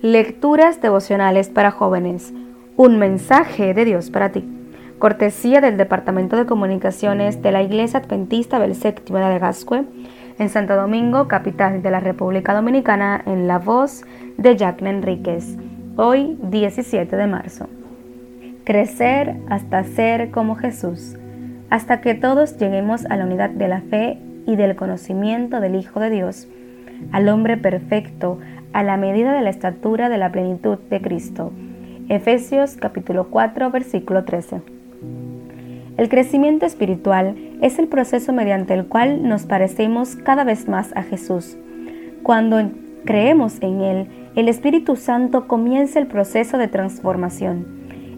Lecturas devocionales para jóvenes. Un mensaje de Dios para ti. Cortesía del Departamento de Comunicaciones de la Iglesia Adventista del Séptimo de Gascue, en Santo Domingo, capital de la República Dominicana, en la voz de Jacqueline Enríquez. Hoy, 17 de marzo. Crecer hasta ser como Jesús, hasta que todos lleguemos a la unidad de la fe y del conocimiento del Hijo de Dios, al hombre perfecto, a la medida de la estatura de la plenitud de Cristo. Efesios capítulo 4 versículo 13. El crecimiento espiritual es el proceso mediante el cual nos parecemos cada vez más a Jesús. Cuando creemos en Él, el Espíritu Santo comienza el proceso de transformación.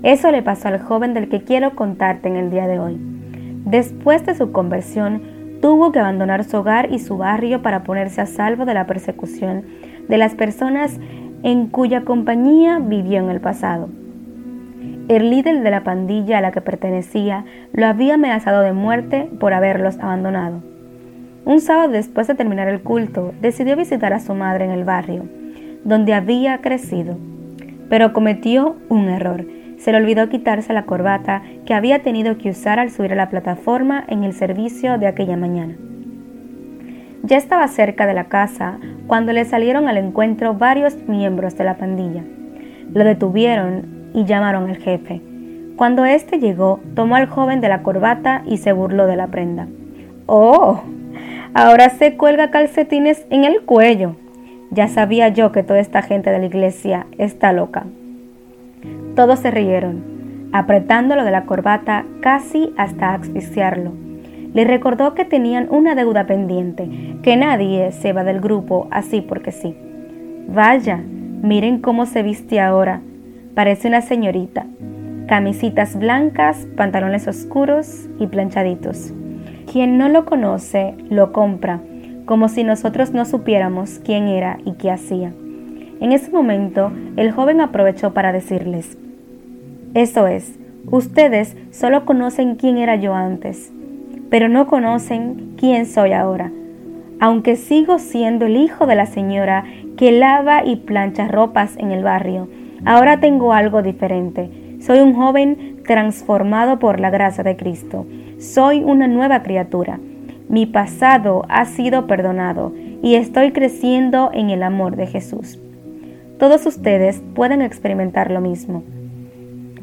Eso le pasó al joven del que quiero contarte en el día de hoy. Después de su conversión, tuvo que abandonar su hogar y su barrio para ponerse a salvo de la persecución de las personas en cuya compañía vivió en el pasado. El líder de la pandilla a la que pertenecía lo había amenazado de muerte por haberlos abandonado. Un sábado después de terminar el culto, decidió visitar a su madre en el barrio, donde había crecido, pero cometió un error. Se le olvidó quitarse la corbata que había tenido que usar al subir a la plataforma en el servicio de aquella mañana. Ya estaba cerca de la casa cuando le salieron al encuentro varios miembros de la pandilla. Lo detuvieron y llamaron al jefe. Cuando éste llegó, tomó al joven de la corbata y se burló de la prenda. ¡Oh! Ahora se cuelga calcetines en el cuello. Ya sabía yo que toda esta gente de la iglesia está loca. Todos se rieron, apretándolo de la corbata casi hasta asfixiarlo le recordó que tenían una deuda pendiente, que nadie se va del grupo así porque sí. Vaya, miren cómo se viste ahora. Parece una señorita. Camisitas blancas, pantalones oscuros y planchaditos. Quien no lo conoce, lo compra, como si nosotros no supiéramos quién era y qué hacía. En ese momento, el joven aprovechó para decirles, Eso es, ustedes solo conocen quién era yo antes pero no conocen quién soy ahora, aunque sigo siendo el hijo de la señora que lava y plancha ropas en el barrio. Ahora tengo algo diferente. Soy un joven transformado por la gracia de Cristo. Soy una nueva criatura. Mi pasado ha sido perdonado y estoy creciendo en el amor de Jesús. Todos ustedes pueden experimentar lo mismo.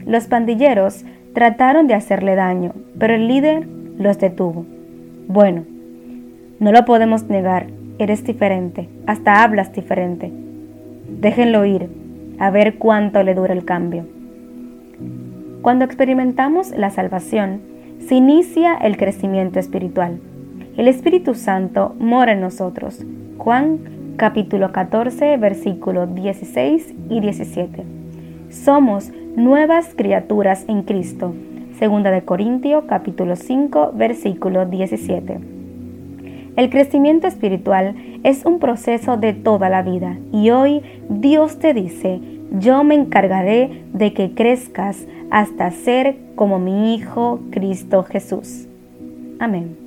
Los pandilleros trataron de hacerle daño, pero el líder los detuvo. Bueno, no lo podemos negar, eres diferente, hasta hablas diferente. Déjenlo ir, a ver cuánto le dura el cambio. Cuando experimentamos la salvación, se inicia el crecimiento espiritual. El Espíritu Santo mora en nosotros. Juan capítulo 14, versículos 16 y 17. Somos nuevas criaturas en Cristo Segunda de Corintios capítulo 5 versículo 17. El crecimiento espiritual es un proceso de toda la vida y hoy Dios te dice, yo me encargaré de que crezcas hasta ser como mi Hijo Cristo Jesús. Amén.